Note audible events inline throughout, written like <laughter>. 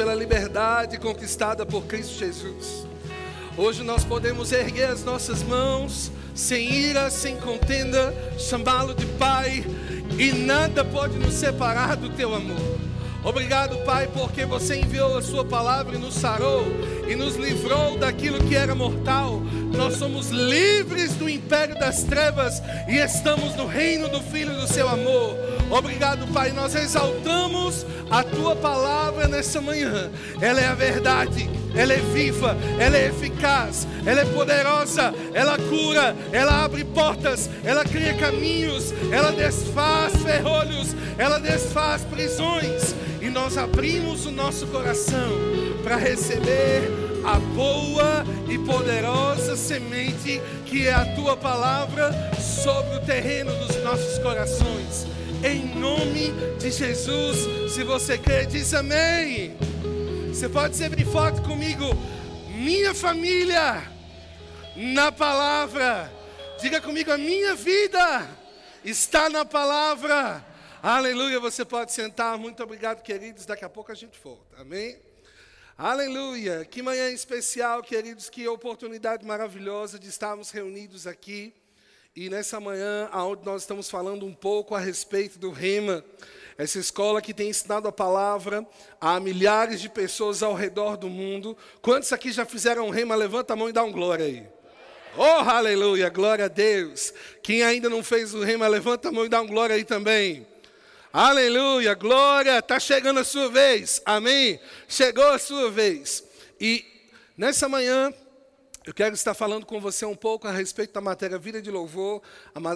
pela liberdade conquistada por Cristo Jesus. Hoje nós podemos erguer as nossas mãos, sem ira, sem contenda, chamá-lo de Pai, e nada pode nos separar do teu amor. Obrigado, Pai, porque você enviou a Sua palavra e nos sarou e nos livrou daquilo que era mortal. Nós somos livres do império das trevas e estamos no reino do Filho do Seu amor. Obrigado, Pai. Nós exaltamos a Tua palavra nessa manhã. Ela é a verdade, ela é viva, ela é eficaz, ela é poderosa, ela cura, ela abre portas, ela cria caminhos, ela desfaz ferrolhos, ela desfaz prisões e nós abrimos o nosso coração para receber a boa e poderosa semente que é a tua palavra sobre o terreno dos nossos corações. Em nome de Jesus, se você crê, diz amém. Você pode ser bem forte comigo. Minha família na palavra. Diga comigo, a minha vida está na palavra. Aleluia, você pode sentar. Muito obrigado, queridos. Daqui a pouco a gente volta. Amém? Aleluia. Que manhã especial, queridos. Que oportunidade maravilhosa de estarmos reunidos aqui. E nessa manhã, onde nós estamos falando um pouco a respeito do Rema, essa escola que tem ensinado a palavra a milhares de pessoas ao redor do mundo. Quantos aqui já fizeram Rema? Levanta a mão e dá um glória aí. Oh, aleluia, glória a Deus. Quem ainda não fez o Rema, levanta a mão e dá um glória aí também. Aleluia, glória, está chegando a sua vez, amém? Chegou a sua vez. E nessa manhã, eu quero estar falando com você um pouco a respeito da matéria Vida de Louvor,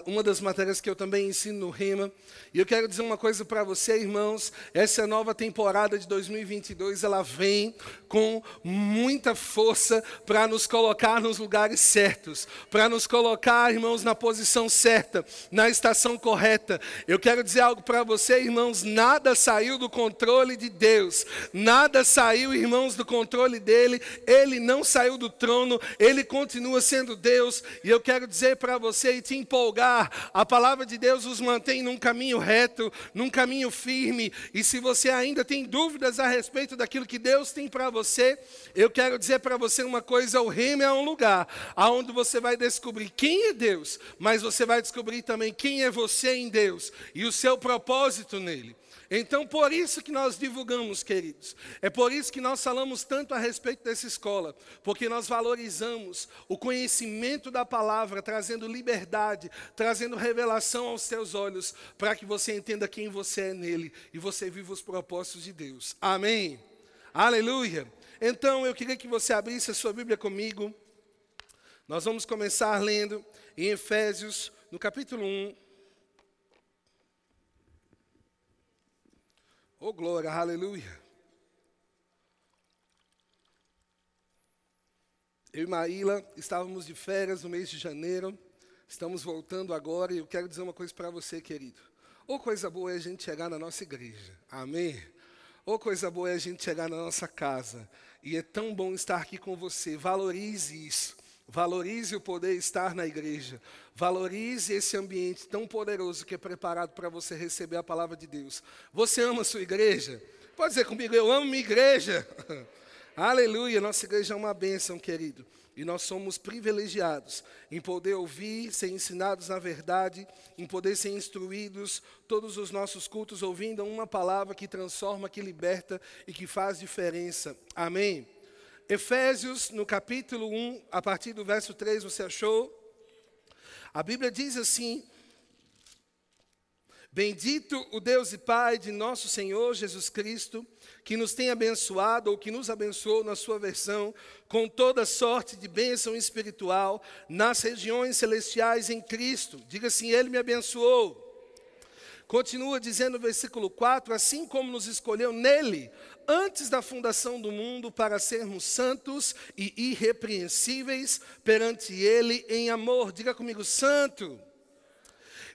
uma das matérias que eu também ensino no RIMA. E eu quero dizer uma coisa para você, irmãos: essa nova temporada de 2022 ela vem com muita força para nos colocar nos lugares certos, para nos colocar, irmãos, na posição certa, na estação correta. Eu quero dizer algo para você, irmãos: nada saiu do controle de Deus, nada saiu, irmãos, do controle dele, ele não saiu do trono ele continua sendo Deus, e eu quero dizer para você e te empolgar: a palavra de Deus os mantém num caminho reto, num caminho firme, e se você ainda tem dúvidas a respeito daquilo que Deus tem para você, eu quero dizer para você uma coisa: o reino é um lugar onde você vai descobrir quem é Deus, mas você vai descobrir também quem é você em Deus e o seu propósito nele. Então, por isso que nós divulgamos, queridos. É por isso que nós falamos tanto a respeito dessa escola, porque nós valorizamos o conhecimento da palavra, trazendo liberdade, trazendo revelação aos seus olhos, para que você entenda quem você é nele e você viva os propósitos de Deus. Amém. Aleluia. Então, eu queria que você abrisse a sua Bíblia comigo. Nós vamos começar lendo em Efésios, no capítulo 1. Oh, glória, aleluia. Eu e Maíla estávamos de férias no mês de janeiro, estamos voltando agora e eu quero dizer uma coisa para você, querido. Ou coisa boa é a gente chegar na nossa igreja, amém? Ou coisa boa é a gente chegar na nossa casa, e é tão bom estar aqui com você, valorize isso. Valorize o poder estar na igreja. Valorize esse ambiente tão poderoso que é preparado para você receber a palavra de Deus. Você ama a sua igreja? Pode dizer comigo, eu amo minha igreja. <laughs> Aleluia, nossa igreja é uma bênção, querido. E nós somos privilegiados em poder ouvir, ser ensinados na verdade, em poder ser instruídos todos os nossos cultos ouvindo uma palavra que transforma, que liberta e que faz diferença. Amém. Efésios, no capítulo 1, a partir do verso 3, você achou? A Bíblia diz assim: Bendito o Deus e Pai de nosso Senhor Jesus Cristo, que nos tem abençoado, ou que nos abençoou na sua versão, com toda sorte de bênção espiritual nas regiões celestiais em Cristo. Diga assim: Ele me abençoou. Continua dizendo no versículo 4: Assim como nos escolheu nele antes da fundação do mundo para sermos santos e irrepreensíveis perante Ele em amor. Diga comigo, santo.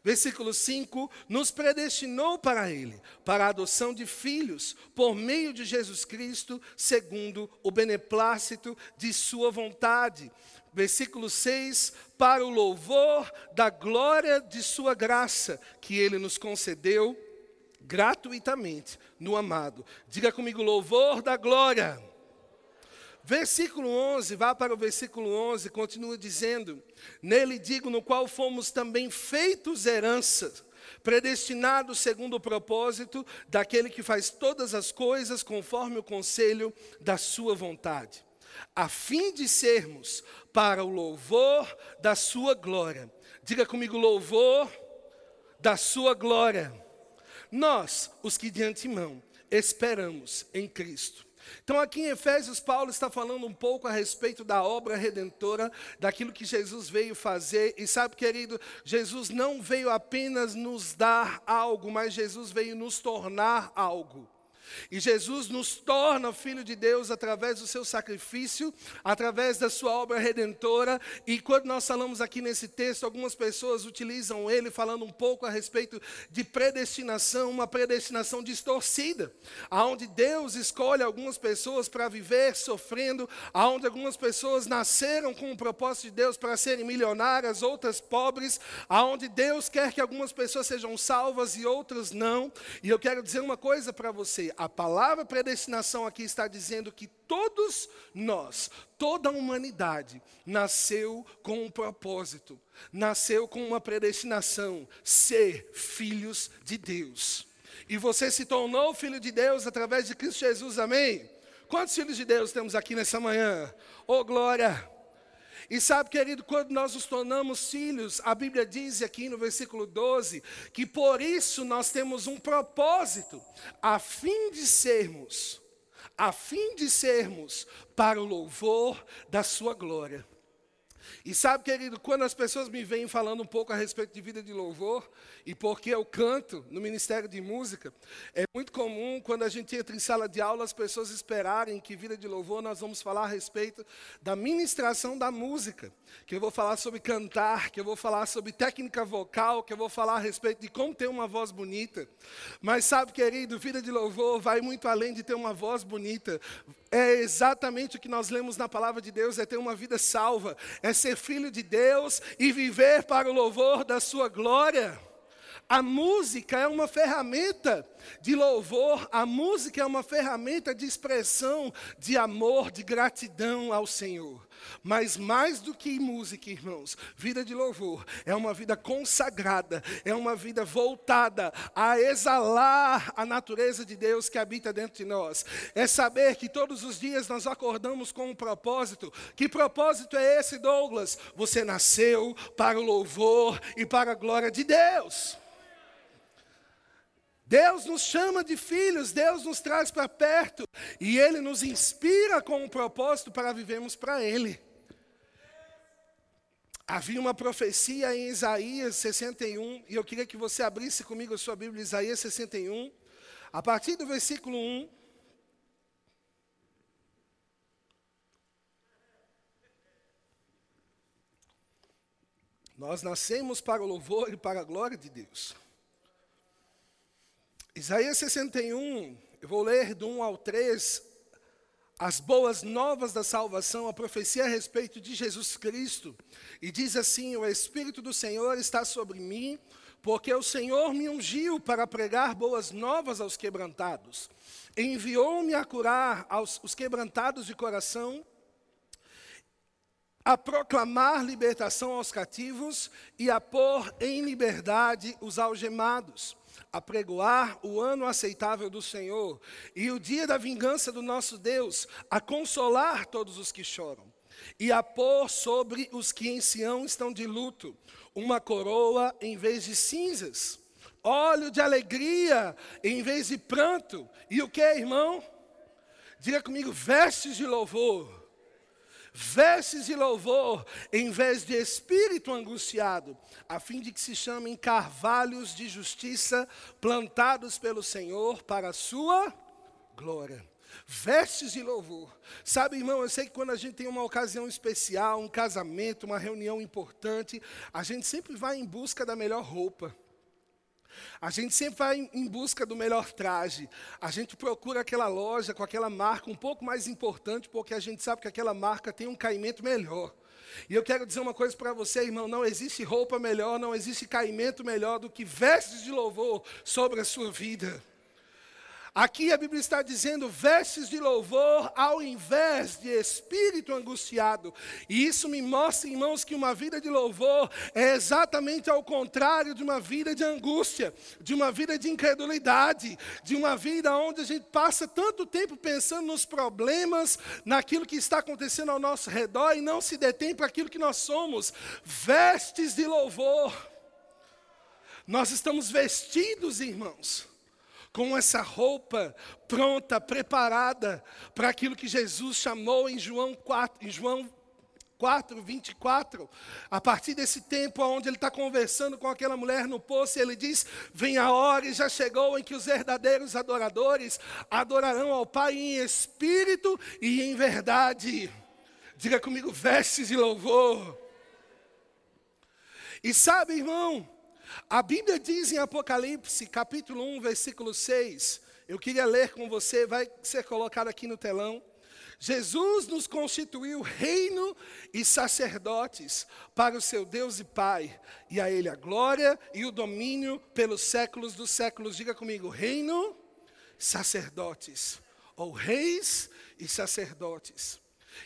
Versículo 5: Nos predestinou para Ele, para a adoção de filhos, por meio de Jesus Cristo, segundo o beneplácito de Sua vontade. Versículo 6: Para o louvor da glória de Sua graça, que Ele nos concedeu gratuitamente no amado. Diga comigo, louvor da glória. Versículo 11, vá para o versículo 11, continua dizendo: Nele digo, no qual fomos também feitos herança, predestinados segundo o propósito daquele que faz todas as coisas conforme o conselho da sua vontade, a fim de sermos para o louvor da sua glória. Diga comigo, louvor da sua glória. Nós, os que de antemão esperamos em Cristo. Então, aqui em Efésios, Paulo está falando um pouco a respeito da obra redentora, daquilo que Jesus veio fazer. E sabe, querido, Jesus não veio apenas nos dar algo, mas Jesus veio nos tornar algo. E Jesus nos torna filho de Deus através do seu sacrifício, através da sua obra redentora. E quando nós falamos aqui nesse texto, algumas pessoas utilizam ele falando um pouco a respeito de predestinação, uma predestinação distorcida, aonde Deus escolhe algumas pessoas para viver sofrendo, aonde algumas pessoas nasceram com o propósito de Deus para serem milionárias, outras pobres, aonde Deus quer que algumas pessoas sejam salvas e outras não. E eu quero dizer uma coisa para você, a palavra predestinação aqui está dizendo que todos nós, toda a humanidade, nasceu com um propósito, nasceu com uma predestinação: ser filhos de Deus. E você se tornou filho de Deus através de Cristo Jesus, amém? Quantos filhos de Deus temos aqui nessa manhã? Oh, glória! E sabe, querido, quando nós nos tornamos filhos, a Bíblia diz aqui no versículo 12 que por isso nós temos um propósito, a fim de sermos, a fim de sermos para o louvor da Sua glória. E sabe, querido, quando as pessoas me vêm falando um pouco a respeito de vida de louvor, e porque eu canto no Ministério de Música, é muito comum quando a gente entra em sala de aula as pessoas esperarem que vida de louvor nós vamos falar a respeito da ministração da música, que eu vou falar sobre cantar, que eu vou falar sobre técnica vocal, que eu vou falar a respeito de como ter uma voz bonita. Mas sabe, querido, vida de louvor vai muito além de ter uma voz bonita. É exatamente o que nós lemos na palavra de Deus, é ter uma vida salva, é ser filho de Deus e viver para o louvor da sua glória. A música é uma ferramenta de louvor, a música é uma ferramenta de expressão de amor, de gratidão ao Senhor. Mas mais do que música, irmãos, vida de louvor é uma vida consagrada, é uma vida voltada a exalar a natureza de Deus que habita dentro de nós. É saber que todos os dias nós acordamos com um propósito. Que propósito é esse, Douglas? Você nasceu para o louvor e para a glória de Deus. Deus nos chama de filhos, Deus nos traz para perto e Ele nos inspira com um propósito para vivermos para Ele. Havia uma profecia em Isaías 61, e eu queria que você abrisse comigo a sua Bíblia, Isaías 61, a partir do versículo 1. Nós nascemos para o louvor e para a glória de Deus. Isaías 61, eu vou ler do 1 ao 3, as boas novas da salvação, a profecia a respeito de Jesus Cristo. E diz assim: O Espírito do Senhor está sobre mim, porque o Senhor me ungiu para pregar boas novas aos quebrantados. Enviou-me a curar aos, os quebrantados de coração, a proclamar libertação aos cativos e a pôr em liberdade os algemados a pregoar o ano aceitável do Senhor e o dia da vingança do nosso Deus, a consolar todos os que choram e a pôr sobre os que em Sião estão de luto uma coroa em vez de cinzas, óleo de alegria em vez de pranto, e o que, irmão? Diga comigo, vestes de louvor vestes de louvor em vez de espírito angustiado, a fim de que se chamem carvalhos de justiça plantados pelo Senhor para a sua glória. Vestes de louvor. Sabe, irmão, eu sei que quando a gente tem uma ocasião especial, um casamento, uma reunião importante, a gente sempre vai em busca da melhor roupa. A gente sempre vai em busca do melhor traje. A gente procura aquela loja com aquela marca um pouco mais importante, porque a gente sabe que aquela marca tem um caimento melhor. E eu quero dizer uma coisa para você, irmão: não existe roupa melhor, não existe caimento melhor do que vestes de louvor sobre a sua vida. Aqui a Bíblia está dizendo vestes de louvor ao invés de espírito angustiado. E isso me mostra, irmãos, que uma vida de louvor é exatamente ao contrário de uma vida de angústia, de uma vida de incredulidade, de uma vida onde a gente passa tanto tempo pensando nos problemas, naquilo que está acontecendo ao nosso redor e não se detém para aquilo que nós somos. Vestes de louvor. Nós estamos vestidos, irmãos com essa roupa pronta, preparada para aquilo que Jesus chamou em João 4, em João 4, 24. A partir desse tempo onde ele está conversando com aquela mulher no poço, ele diz: Vem a hora e já chegou em que os verdadeiros adoradores adorarão ao Pai em espírito e em verdade. Diga comigo, vestes de louvor. E sabe, irmão, a Bíblia diz em Apocalipse, capítulo 1, versículo 6, eu queria ler com você, vai ser colocado aqui no telão. Jesus nos constituiu reino e sacerdotes para o seu Deus e Pai, e a Ele a glória e o domínio pelos séculos dos séculos. Diga comigo: reino, sacerdotes, ou reis e sacerdotes.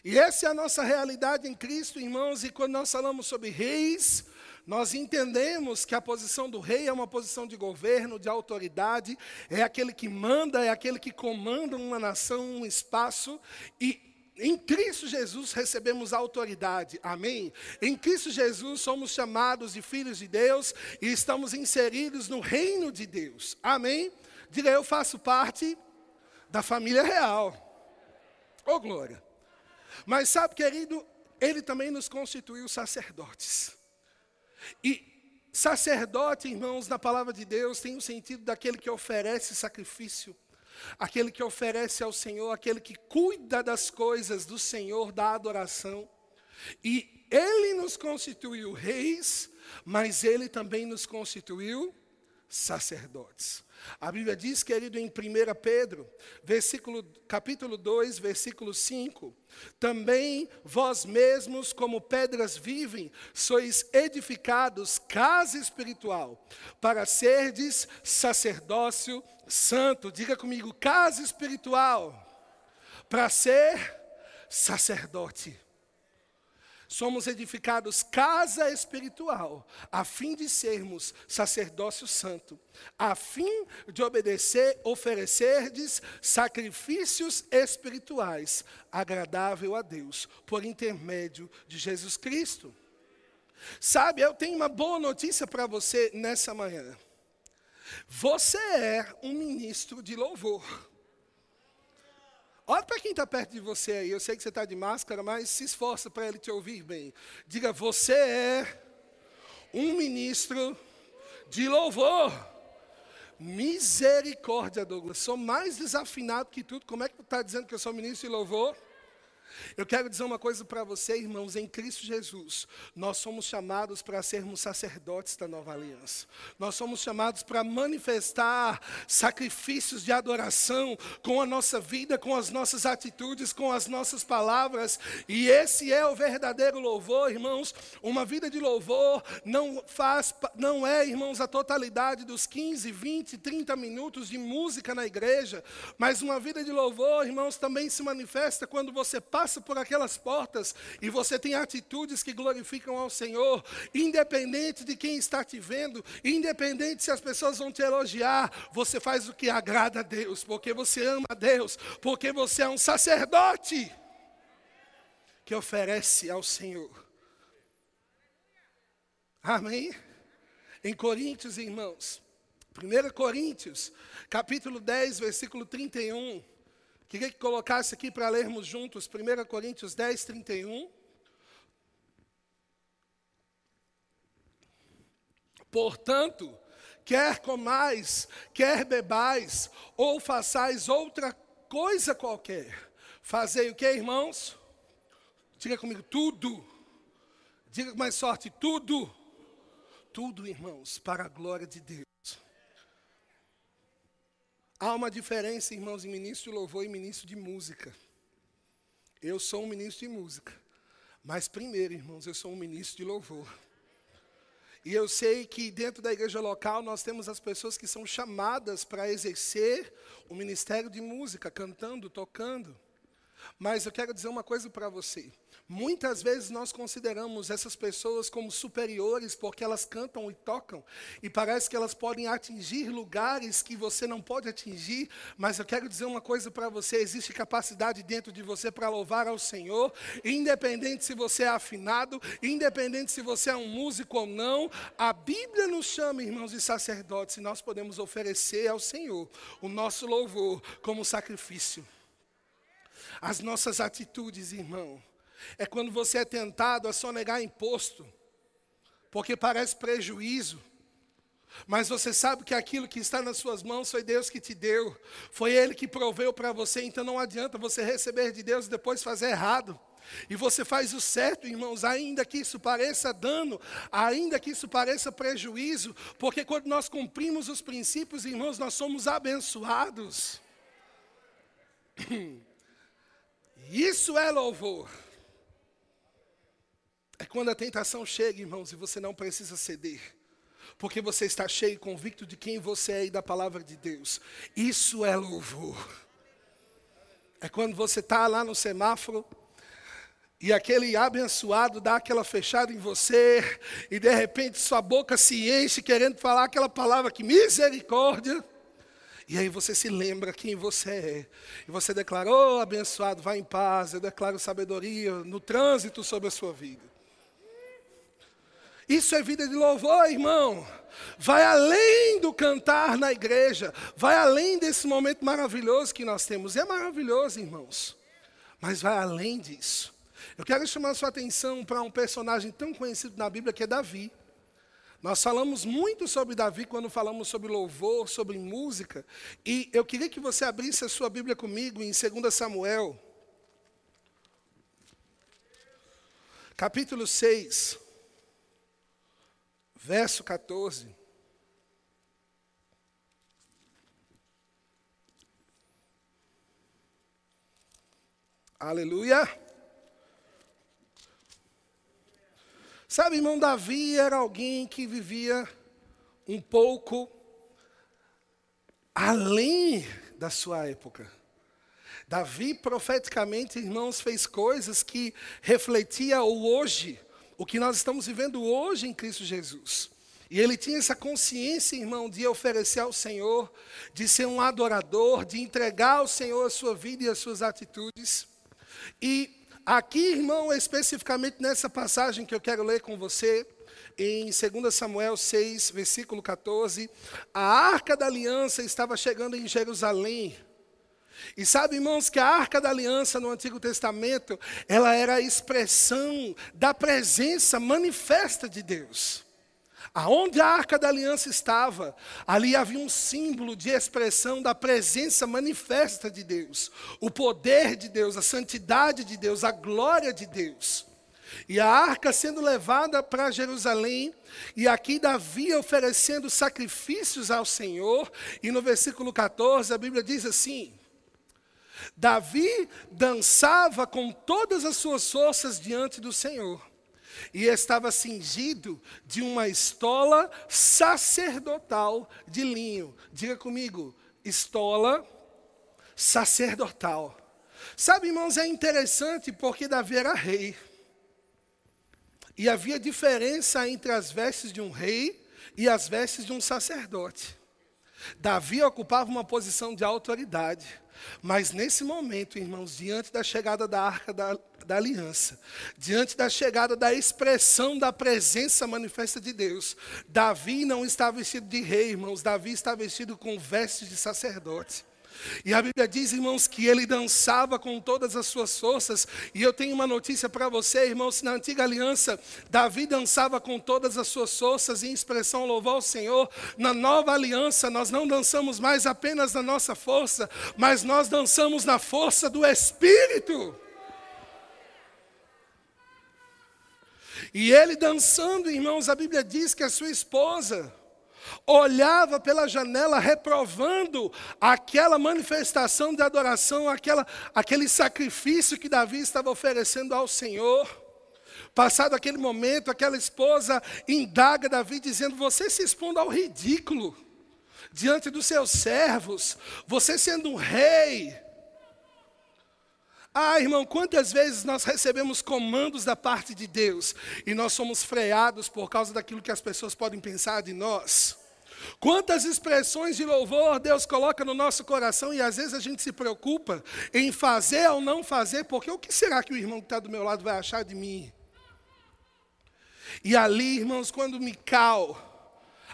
E essa é a nossa realidade em Cristo, irmãos, e quando nós falamos sobre reis, nós entendemos que a posição do rei é uma posição de governo, de autoridade, é aquele que manda, é aquele que comanda uma nação, um espaço, e em Cristo Jesus recebemos autoridade, amém? Em Cristo Jesus somos chamados de filhos de Deus e estamos inseridos no reino de Deus, amém? Diga, eu faço parte da família real, oh glória. Mas sabe, querido, Ele também nos constituiu sacerdotes. E sacerdote, irmãos, na palavra de Deus, tem o sentido daquele que oferece sacrifício, aquele que oferece ao Senhor, aquele que cuida das coisas do Senhor, da adoração. E ele nos constituiu reis, mas ele também nos constituiu sacerdotes. A Bíblia diz, querido, em 1 Pedro, versículo, capítulo 2, versículo 5, também vós mesmos, como pedras vivem, sois edificados casa espiritual, para serdes sacerdócio santo. Diga comigo, casa espiritual, para ser sacerdote somos edificados casa espiritual, a fim de sermos sacerdócio santo, a fim de obedecer, oferecerdes sacrifícios espirituais, agradável a Deus, por intermédio de Jesus Cristo. Sabe, eu tenho uma boa notícia para você nessa manhã. Você é um ministro de louvor. Olha para quem está perto de você aí. Eu sei que você está de máscara, mas se esforça para ele te ouvir bem. Diga: Você é um ministro de louvor. Misericórdia, Douglas. Sou mais desafinado que tudo. Como é que tu está dizendo que eu sou ministro de louvor? Eu quero dizer uma coisa para você, irmãos, em Cristo Jesus, nós somos chamados para sermos sacerdotes da nova aliança. Nós somos chamados para manifestar sacrifícios de adoração com a nossa vida, com as nossas atitudes, com as nossas palavras. E esse é o verdadeiro louvor, irmãos. Uma vida de louvor não faz não é, irmãos, a totalidade dos 15, 20, 30 minutos de música na igreja, mas uma vida de louvor, irmãos, também se manifesta quando você passa passa por aquelas portas e você tem atitudes que glorificam ao Senhor, independente de quem está te vendo, independente se as pessoas vão te elogiar, você faz o que agrada a Deus, porque você ama a Deus, porque você é um sacerdote que oferece ao Senhor. Amém? Em Coríntios, irmãos, 1 Coríntios, capítulo 10, versículo 31. Queria que colocasse aqui para lermos juntos 1 Coríntios 10, 31. Portanto, quer comais, quer bebais, ou façais outra coisa qualquer, fazei o que, irmãos? Diga comigo, tudo. Diga com mais sorte, tudo. Tudo, irmãos, para a glória de Deus. Há uma diferença, irmãos, em ministro de louvor e ministro de música. Eu sou um ministro de música, Mas primeiro, irmãos, eu sou um ministro de louvor. E eu sei que dentro da igreja local nós temos as pessoas que são chamadas para exercer o ministério de música, cantando, tocando. Mas eu quero dizer uma coisa para você. Muitas vezes nós consideramos essas pessoas como superiores porque elas cantam e tocam e parece que elas podem atingir lugares que você não pode atingir, mas eu quero dizer uma coisa para você: existe capacidade dentro de você para louvar ao Senhor, independente se você é afinado, independente se você é um músico ou não. A Bíblia nos chama, irmãos de sacerdotes, e nós podemos oferecer ao Senhor o nosso louvor como sacrifício. As nossas atitudes, irmão é quando você é tentado a sonegar imposto, porque parece prejuízo. Mas você sabe que aquilo que está nas suas mãos foi Deus que te deu, foi Ele que proveu para você, então não adianta você receber de Deus e depois fazer errado. E você faz o certo, irmãos, ainda que isso pareça dano, ainda que isso pareça prejuízo, porque quando nós cumprimos os princípios, irmãos, nós somos abençoados. <clears throat> Isso é louvor. É quando a tentação chega, irmãos, e você não precisa ceder. Porque você está cheio e convicto de quem você é e da palavra de Deus. Isso é louvor. É quando você está lá no semáforo e aquele abençoado dá aquela fechada em você, e de repente sua boca se enche querendo falar aquela palavra que misericórdia. E aí você se lembra quem você é. E você declara, oh abençoado, vá em paz, eu declaro sabedoria no trânsito sobre a sua vida. Isso é vida de louvor, irmão. Vai além do cantar na igreja, vai além desse momento maravilhoso que nós temos. É maravilhoso, irmãos, mas vai além disso. Eu quero chamar a sua atenção para um personagem tão conhecido na Bíblia que é Davi. Nós falamos muito sobre Davi quando falamos sobre louvor, sobre música, e eu queria que você abrisse a sua Bíblia comigo em 2 Samuel, capítulo 6 verso 14. Aleluia. Sabe, irmão, Davi era alguém que vivia um pouco além da sua época. Davi, profeticamente, irmãos, fez coisas que refletia o hoje o que nós estamos vivendo hoje em Cristo Jesus. E ele tinha essa consciência, irmão, de oferecer ao Senhor, de ser um adorador, de entregar ao Senhor a sua vida e as suas atitudes. E aqui, irmão, especificamente nessa passagem que eu quero ler com você, em 2 Samuel 6, versículo 14, a arca da aliança estava chegando em Jerusalém. E sabe, irmãos, que a arca da aliança no Antigo Testamento, ela era a expressão da presença manifesta de Deus. Aonde a arca da aliança estava, ali havia um símbolo de expressão da presença manifesta de Deus, o poder de Deus, a santidade de Deus, a glória de Deus. E a arca sendo levada para Jerusalém, e aqui Davi oferecendo sacrifícios ao Senhor, e no versículo 14 a Bíblia diz assim: Davi dançava com todas as suas forças diante do Senhor. E estava cingido de uma estola sacerdotal de linho. Diga comigo, estola sacerdotal. Sabe, irmãos, é interessante porque Davi era rei. E havia diferença entre as vestes de um rei e as vestes de um sacerdote. Davi ocupava uma posição de autoridade. Mas nesse momento, irmãos, diante da chegada da arca da, da, aliança, diante da chegada da expressão da presença manifesta de Deus, Davi não está vestido de rei, irmãos, Davi está vestido com vestes de sacerdote. E a Bíblia diz, irmãos, que ele dançava com todas as suas forças. E eu tenho uma notícia para você, irmãos, na antiga aliança, Davi dançava com todas as suas forças em expressão louvor ao Senhor. Na nova aliança, nós não dançamos mais apenas na nossa força, mas nós dançamos na força do Espírito. E ele dançando, irmãos, a Bíblia diz que a sua esposa, olhava pela janela reprovando aquela manifestação de adoração, aquela, aquele sacrifício que Davi estava oferecendo ao Senhor. Passado aquele momento, aquela esposa indaga Davi, dizendo: Você se expondo ao ridículo diante dos seus servos, você sendo um rei. Ah, irmão, quantas vezes nós recebemos comandos da parte de Deus e nós somos freados por causa daquilo que as pessoas podem pensar de nós? Quantas expressões de louvor Deus coloca no nosso coração e às vezes a gente se preocupa em fazer ou não fazer, porque o que será que o irmão que está do meu lado vai achar de mim? E ali, irmãos, quando Mical,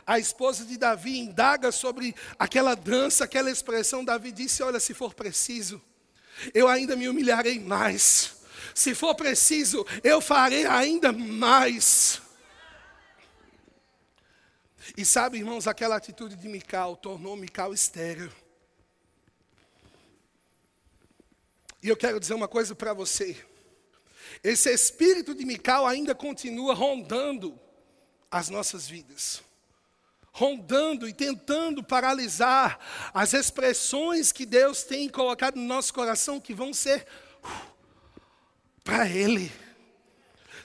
a esposa de Davi, indaga sobre aquela dança, aquela expressão, Davi disse: Olha, se for preciso, eu ainda me humilharei mais. Se for preciso, eu farei ainda mais. E sabe, irmãos, aquela atitude de Mical tornou Mical estéreo. E eu quero dizer uma coisa para você. Esse espírito de Mical ainda continua rondando as nossas vidas. Rondando e tentando paralisar as expressões que Deus tem colocado no nosso coração que vão ser uh, para Ele.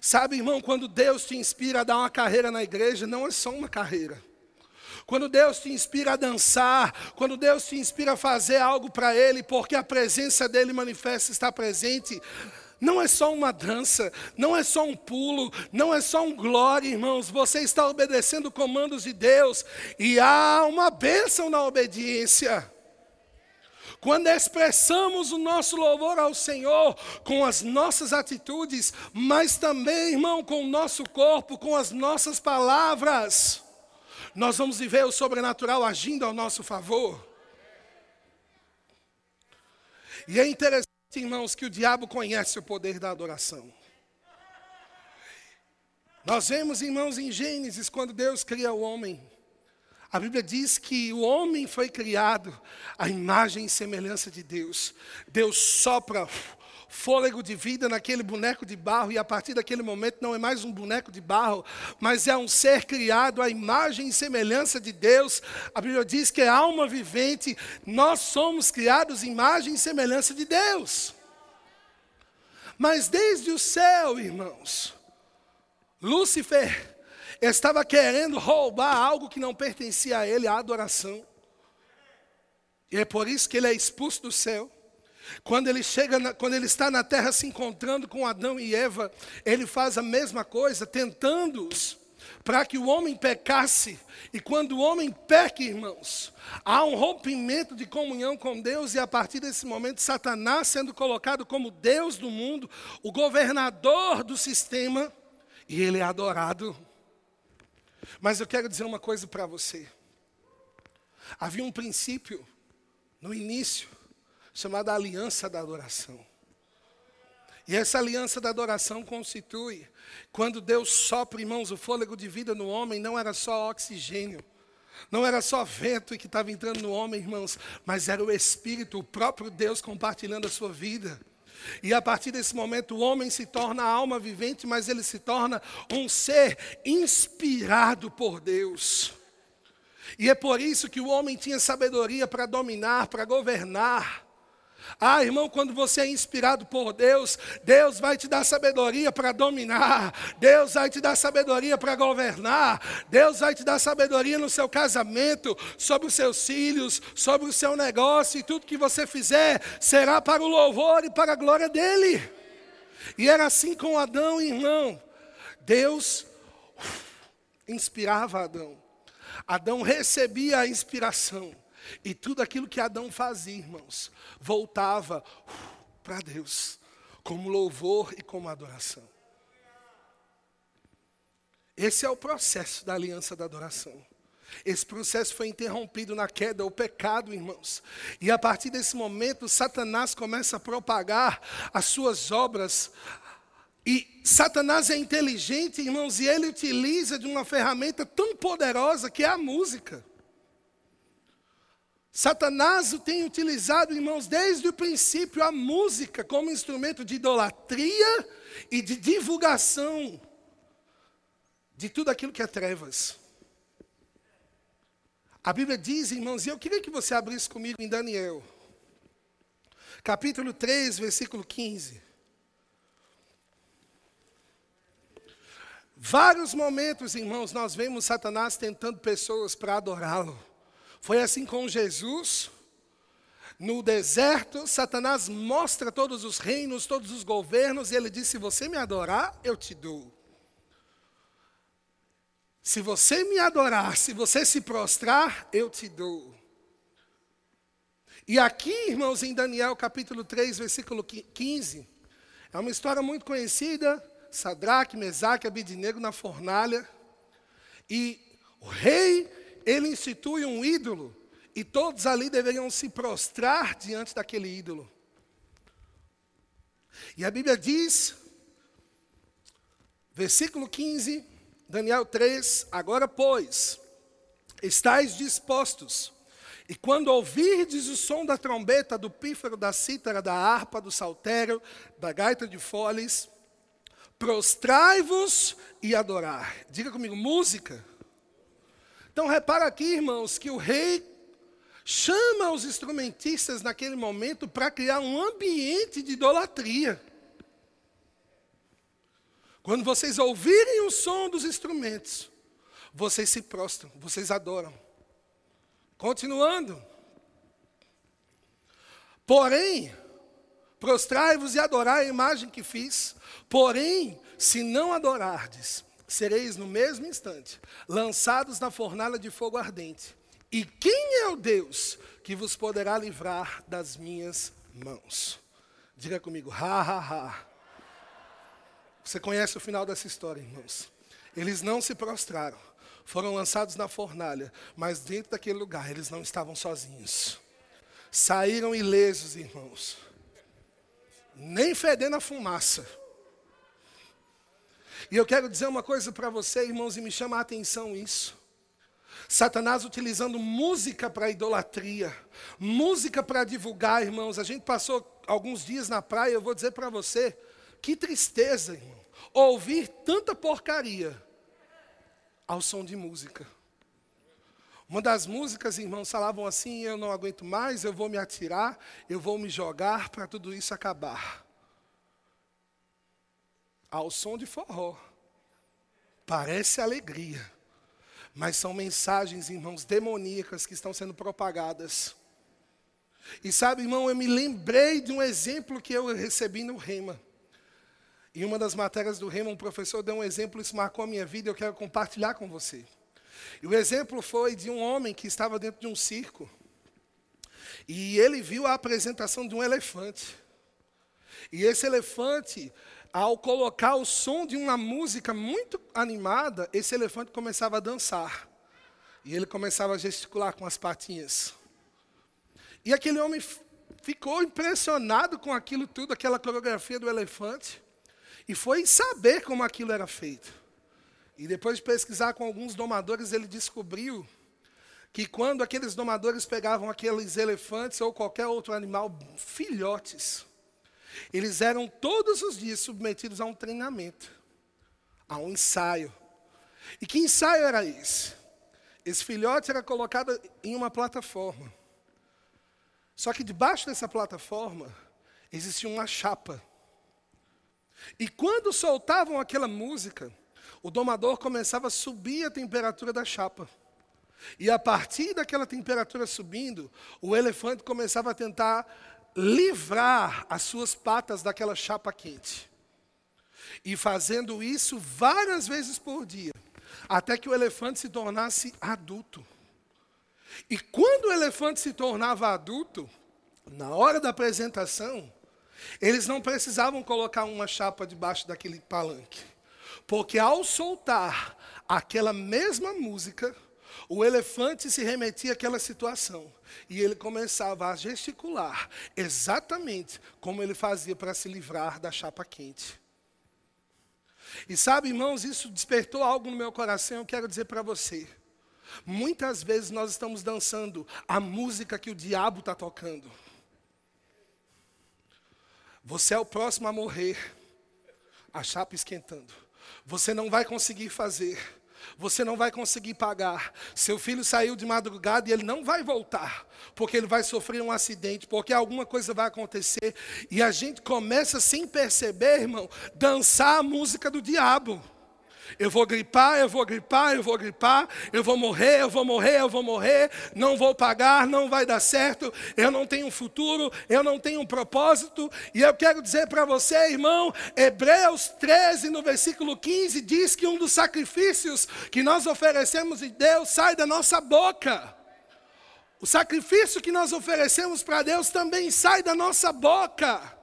Sabe, irmão, quando Deus te inspira a dar uma carreira na igreja, não é só uma carreira. Quando Deus te inspira a dançar, quando Deus te inspira a fazer algo para Ele, porque a presença dEle manifesta, está presente, não é só uma dança, não é só um pulo, não é só um glória, irmãos. Você está obedecendo comandos de Deus e há uma bênção na obediência. Quando expressamos o nosso louvor ao Senhor com as nossas atitudes, mas também, irmão, com o nosso corpo, com as nossas palavras, nós vamos viver o sobrenatural agindo ao nosso favor. E é interessante irmãos, que o diabo conhece o poder da adoração. Nós vemos, irmãos, em Gênesis, quando Deus cria o homem, a Bíblia diz que o homem foi criado à imagem e semelhança de Deus. Deus sopra fôlego de vida naquele boneco de barro, e a partir daquele momento não é mais um boneco de barro, mas é um ser criado à imagem e semelhança de Deus. A Bíblia diz que é alma vivente, nós somos criados à imagem e semelhança de Deus. Mas desde o céu, irmãos, Lúcifer estava querendo roubar algo que não pertencia a ele, a adoração. E é por isso que ele é expulso do céu. Quando ele chega, na, quando ele está na terra se encontrando com Adão e Eva, ele faz a mesma coisa, tentando-os para que o homem pecasse. E quando o homem peca, irmãos, há um rompimento de comunhão com Deus, e a partir desse momento, Satanás sendo colocado como Deus do mundo, o governador do sistema, e ele é adorado. Mas eu quero dizer uma coisa para você. Havia um princípio no início chamada aliança da adoração. E essa aliança da adoração constitui, quando Deus sopra, irmãos, o fôlego de vida no homem, não era só oxigênio, não era só vento que estava entrando no homem, irmãos, mas era o Espírito, o próprio Deus compartilhando a sua vida. E a partir desse momento o homem se torna alma vivente, mas ele se torna um ser inspirado por Deus. E é por isso que o homem tinha sabedoria para dominar, para governar. Ah, irmão, quando você é inspirado por Deus, Deus vai te dar sabedoria para dominar, Deus vai te dar sabedoria para governar, Deus vai te dar sabedoria no seu casamento, sobre os seus filhos, sobre o seu negócio, e tudo que você fizer será para o louvor e para a glória dEle. E era assim com Adão, irmão. Deus inspirava Adão. Adão recebia a inspiração. E tudo aquilo que Adão fazia, irmãos, voltava uh, para Deus, como louvor e como adoração. Esse é o processo da aliança da adoração. Esse processo foi interrompido na queda, o pecado, irmãos. E a partir desse momento, Satanás começa a propagar as suas obras. E Satanás é inteligente, irmãos, e ele utiliza de uma ferramenta tão poderosa que é a música. Satanás tem utilizado, irmãos, desde o princípio a música como instrumento de idolatria e de divulgação de tudo aquilo que é trevas. A Bíblia diz, irmãos, e eu queria que você abrisse comigo em Daniel, capítulo 3, versículo 15. Vários momentos, irmãos, nós vemos Satanás tentando pessoas para adorá-lo. Foi assim com Jesus. No deserto, Satanás mostra todos os reinos, todos os governos, e ele diz: Se você me adorar, eu te dou. Se você me adorar, se você se prostrar, eu te dou. E aqui, irmãos, em Daniel capítulo 3, versículo 15, é uma história muito conhecida, Sadraque, Mesaque, Abidinego na fornalha, e o rei, ele institui um ídolo, e todos ali deveriam se prostrar diante daquele ídolo. E a Bíblia diz, versículo 15, Daniel 3, agora pois, estáis dispostos, e quando ouvirdes o som da trombeta, do pífaro, da cítara, da harpa, do saltério, da gaita de foles, prostrai-vos e adorar. Diga comigo, música. Então repara aqui, irmãos, que o rei chama os instrumentistas naquele momento para criar um ambiente de idolatria. Quando vocês ouvirem o som dos instrumentos, vocês se prostram, vocês adoram. Continuando. Porém, prostrai-vos e adorai a imagem que fiz. Porém, se não adorardes, sereis no mesmo instante lançados na fornalha de fogo ardente. E quem é o Deus que vos poderá livrar das minhas mãos? Diga comigo, ha, ha, ha. Você conhece o final dessa história, irmãos? Eles não se prostraram, foram lançados na fornalha, mas dentro daquele lugar eles não estavam sozinhos. Saíram ilesos, irmãos. Nem fedendo a fumaça. E eu quero dizer uma coisa para você, irmãos, e me chama a atenção isso. Satanás utilizando música para idolatria, música para divulgar, irmãos. A gente passou alguns dias na praia, eu vou dizer para você, que tristeza, irmão, ouvir tanta porcaria ao som de música. Uma das músicas, irmãos, falavam assim: Eu não aguento mais, eu vou me atirar, eu vou me jogar para tudo isso acabar. Ao som de forró. Parece alegria, mas são mensagens, irmãos, demoníacas que estão sendo propagadas. E sabe, irmão, eu me lembrei de um exemplo que eu recebi no Rema. Em uma das matérias do Rema, um professor deu um exemplo, isso marcou a minha vida, eu quero compartilhar com você. E o exemplo foi de um homem que estava dentro de um circo. E ele viu a apresentação de um elefante. E esse elefante, ao colocar o som de uma música muito animada, esse elefante começava a dançar. E ele começava a gesticular com as patinhas. E aquele homem ficou impressionado com aquilo tudo, aquela coreografia do elefante. E foi saber como aquilo era feito. E depois de pesquisar com alguns domadores, ele descobriu que quando aqueles domadores pegavam aqueles elefantes ou qualquer outro animal, filhotes, eles eram todos os dias submetidos a um treinamento, a um ensaio. E que ensaio era esse? Esse filhote era colocado em uma plataforma. Só que debaixo dessa plataforma existia uma chapa. E quando soltavam aquela música, o domador começava a subir a temperatura da chapa. E a partir daquela temperatura subindo, o elefante começava a tentar livrar as suas patas daquela chapa quente. E fazendo isso várias vezes por dia, até que o elefante se tornasse adulto. E quando o elefante se tornava adulto, na hora da apresentação, eles não precisavam colocar uma chapa debaixo daquele palanque. Porque ao soltar aquela mesma música, o elefante se remetia àquela situação. E ele começava a gesticular exatamente como ele fazia para se livrar da chapa quente. E sabe, irmãos, isso despertou algo no meu coração, eu quero dizer para você. Muitas vezes nós estamos dançando a música que o diabo está tocando. Você é o próximo a morrer. A chapa esquentando. Você não vai conseguir fazer. Você não vai conseguir pagar. Seu filho saiu de madrugada e ele não vai voltar, porque ele vai sofrer um acidente, porque alguma coisa vai acontecer. E a gente começa sem perceber, irmão, dançar a música do diabo. Eu vou gripar, eu vou gripar, eu vou gripar, eu vou morrer, eu vou morrer, eu vou morrer, não vou pagar, não vai dar certo, eu não tenho futuro, eu não tenho um propósito. E eu quero dizer para você, irmão, Hebreus 13, no versículo 15, diz que um dos sacrifícios que nós oferecemos em Deus sai da nossa boca. O sacrifício que nós oferecemos para Deus também sai da nossa boca.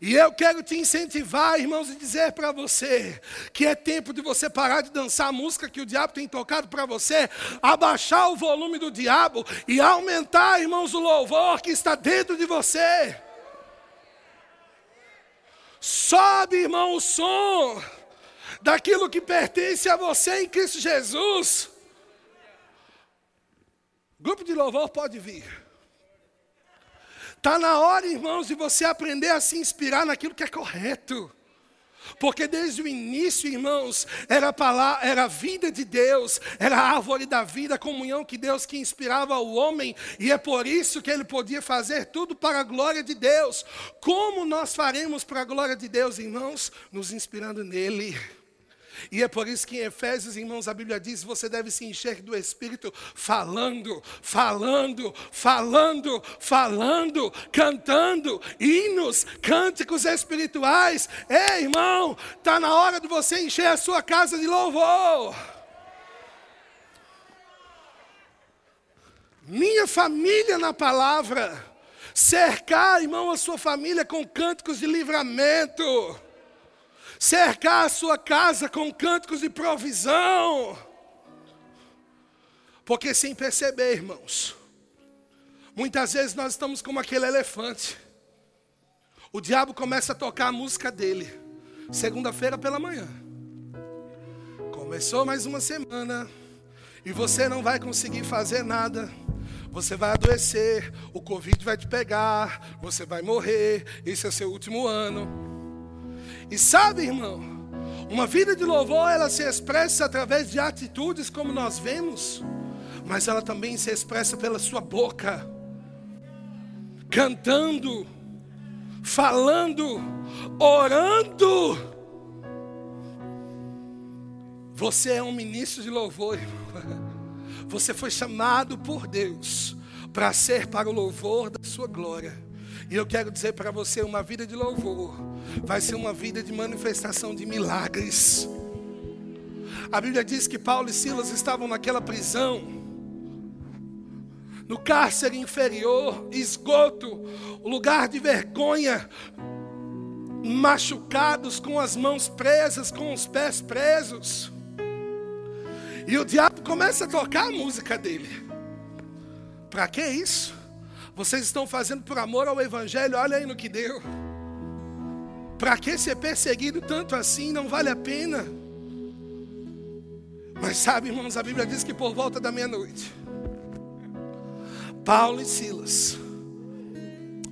E eu quero te incentivar, irmãos, e dizer para você que é tempo de você parar de dançar a música que o diabo tem tocado para você, abaixar o volume do diabo e aumentar, irmãos, o louvor que está dentro de você. Sobe, irmão, o som daquilo que pertence a você em Cristo Jesus. Grupo de louvor pode vir. Está na hora, irmãos, de você aprender a se inspirar naquilo que é correto. Porque desde o início, irmãos, era a, palavra, era a vida de Deus, era a árvore da vida, a comunhão que Deus que inspirava o homem, e é por isso que ele podia fazer tudo para a glória de Deus. Como nós faremos para a glória de Deus, irmãos? Nos inspirando nele. E é por isso que em Efésios, irmãos, a Bíblia diz: você deve se encher do Espírito falando, falando, falando, falando, cantando hinos, cânticos espirituais. Ei, irmão, está na hora de você encher a sua casa de louvor. Minha família na palavra. Cercar, irmão, a sua família com cânticos de livramento cercar a sua casa com cânticos de provisão. Porque sem perceber, irmãos, muitas vezes nós estamos como aquele elefante. O diabo começa a tocar a música dele, segunda-feira pela manhã. Começou mais uma semana e você não vai conseguir fazer nada. Você vai adoecer, o Covid vai te pegar, você vai morrer, esse é seu último ano. E sabe, irmão, uma vida de louvor, ela se expressa através de atitudes como nós vemos, mas ela também se expressa pela sua boca, cantando, falando, orando. Você é um ministro de louvor, irmão. Você foi chamado por Deus para ser para o louvor da sua glória. E eu quero dizer para você: uma vida de louvor vai ser uma vida de manifestação de milagres. A Bíblia diz que Paulo e Silas estavam naquela prisão, no cárcere inferior, esgoto, lugar de vergonha, machucados, com as mãos presas, com os pés presos. E o diabo começa a tocar a música dele. Para que isso? Vocês estão fazendo por amor ao Evangelho, olha aí no que deu. Para que ser perseguido tanto assim? Não vale a pena. Mas sabe, irmãos, a Bíblia diz que por volta da meia-noite, Paulo e Silas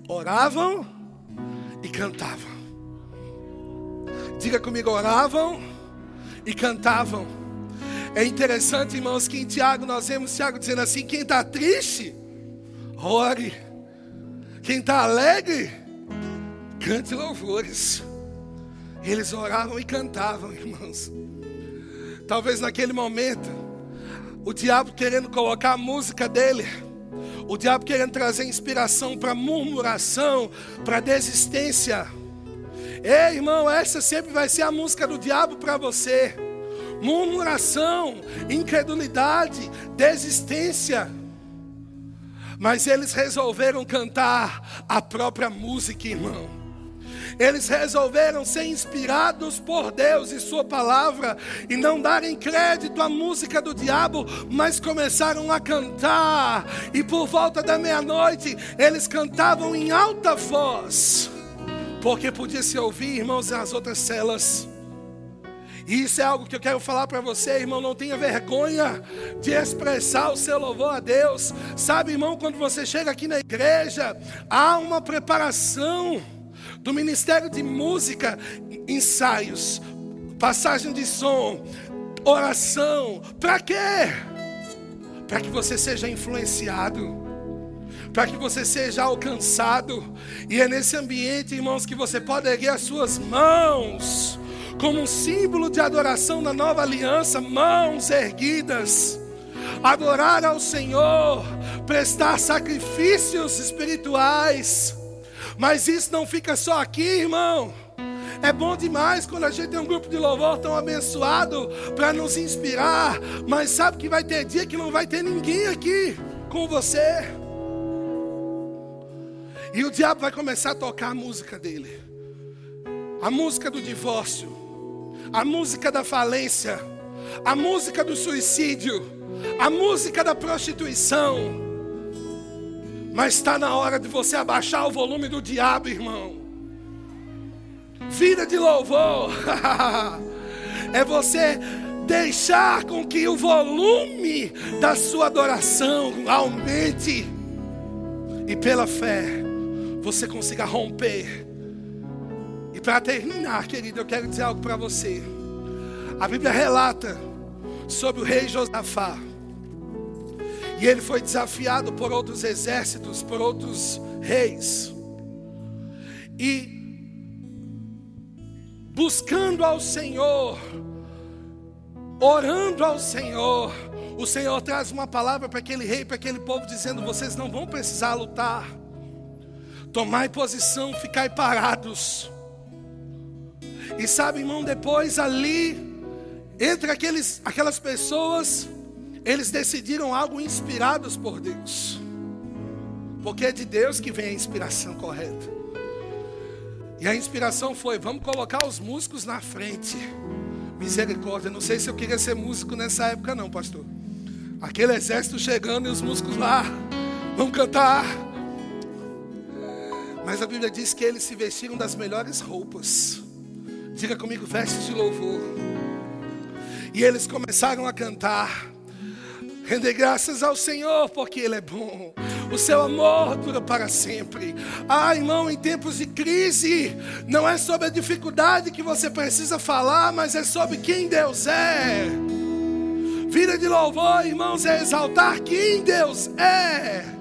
oravam e cantavam. Diga comigo, oravam e cantavam. É interessante, irmãos, que em Tiago nós vemos Tiago dizendo assim: quem está triste, ore. Quem está alegre, cante louvores. Eles oravam e cantavam, irmãos. Talvez naquele momento, o diabo querendo colocar a música dele, o diabo querendo trazer inspiração para murmuração, para desistência. Ei, irmão, essa sempre vai ser a música do diabo para você. Murmuração, incredulidade, desistência. Mas eles resolveram cantar a própria música, irmão. Eles resolveram ser inspirados por Deus e Sua palavra e não darem crédito à música do diabo, mas começaram a cantar. E por volta da meia-noite, eles cantavam em alta voz, porque podia se ouvir, irmãos, nas outras celas. E isso é algo que eu quero falar para você, irmão. Não tenha vergonha de expressar o seu louvor a Deus. Sabe, irmão, quando você chega aqui na igreja, há uma preparação do ministério de música, ensaios, passagem de som, oração. Para quê? Para que você seja influenciado para que você seja alcançado. E é nesse ambiente, irmãos, que você pode erguer as suas mãos como um símbolo de adoração da nova aliança, mãos erguidas, adorar ao Senhor, prestar sacrifícios espirituais. Mas isso não fica só aqui, irmão. É bom demais quando a gente tem um grupo de louvor tão abençoado para nos inspirar. Mas sabe que vai ter dia que não vai ter ninguém aqui com você. E o diabo vai começar a tocar a música dele. A música do divórcio, a música da falência, a música do suicídio, a música da prostituição. Mas está na hora de você abaixar o volume do diabo, irmão. Vida de louvor <laughs> é você deixar com que o volume da sua adoração aumente e pela fé você consiga romper. Para terminar, querido, eu quero dizer algo para você. A Bíblia relata sobre o rei Josafá. E ele foi desafiado por outros exércitos, por outros reis. E buscando ao Senhor, orando ao Senhor, o Senhor traz uma palavra para aquele rei, para aquele povo, dizendo: vocês não vão precisar lutar. Tomai posição, ficai parados. E sabe, irmão, depois ali, entre aqueles, aquelas pessoas, eles decidiram algo inspirados por Deus. Porque é de Deus que vem a inspiração correta. E a inspiração foi: vamos colocar os músicos na frente. Misericórdia, não sei se eu queria ser músico nessa época, não, pastor. Aquele exército chegando e os músicos lá, vamos cantar. Mas a Bíblia diz que eles se vestiram das melhores roupas. Diga comigo, vestes de louvor. E eles começaram a cantar. Render graças ao Senhor, porque Ele é bom. O seu amor dura para sempre. Ah, irmão, em tempos de crise, não é sobre a dificuldade que você precisa falar, mas é sobre quem Deus é. Vida de louvor, irmãos, é exaltar quem Deus é.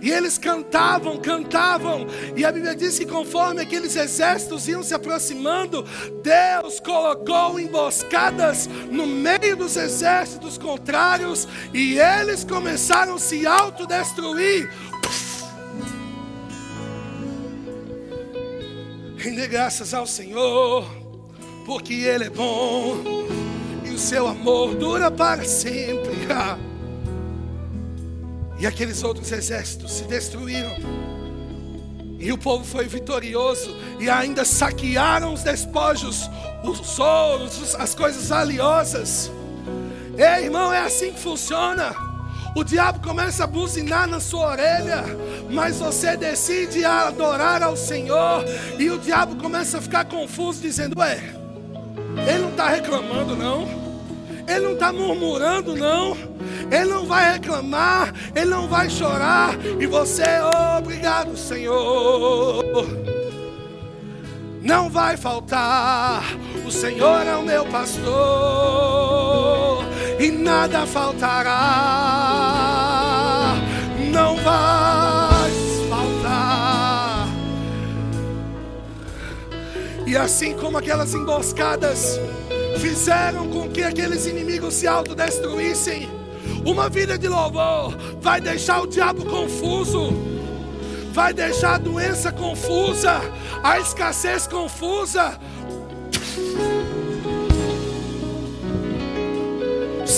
E eles cantavam, cantavam. E a Bíblia diz que conforme aqueles exércitos iam se aproximando, Deus colocou emboscadas no meio dos exércitos contrários. E eles começaram a se autodestruir. Render graças ao Senhor, porque Ele é bom e o seu amor dura para sempre. <laughs> E aqueles outros exércitos se destruíram. E o povo foi vitorioso. E ainda saquearam os despojos, os ouros, as coisas valiosas. Ei, irmão, é assim que funciona. O diabo começa a buzinar na sua orelha, mas você decide adorar ao Senhor, e o diabo começa a ficar confuso, dizendo: Ué, ele não está reclamando, não, ele não está murmurando, não. Ele não vai reclamar, ele não vai chorar, e você, oh, obrigado, Senhor. Não vai faltar, o Senhor é o meu pastor, e nada faltará, não vai faltar. E assim como aquelas emboscadas fizeram com que aqueles inimigos se autodestruíssem, uma vida de louvor vai deixar o diabo confuso, vai deixar a doença confusa, a escassez confusa.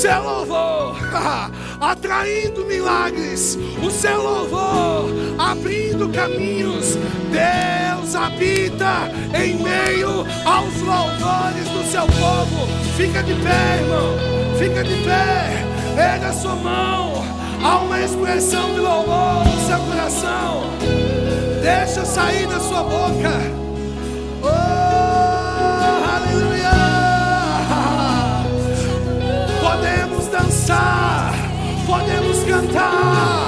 seu louvor <laughs> atraindo milagres, o seu louvor abrindo caminhos. Deus habita em meio aos louvores do seu povo. Fica de pé, irmão, fica de pé. Erga a sua mão. Há uma expressão de louvor no seu coração. Deixa sair da sua boca. Oh, aleluia. Podemos dançar. Podemos cantar.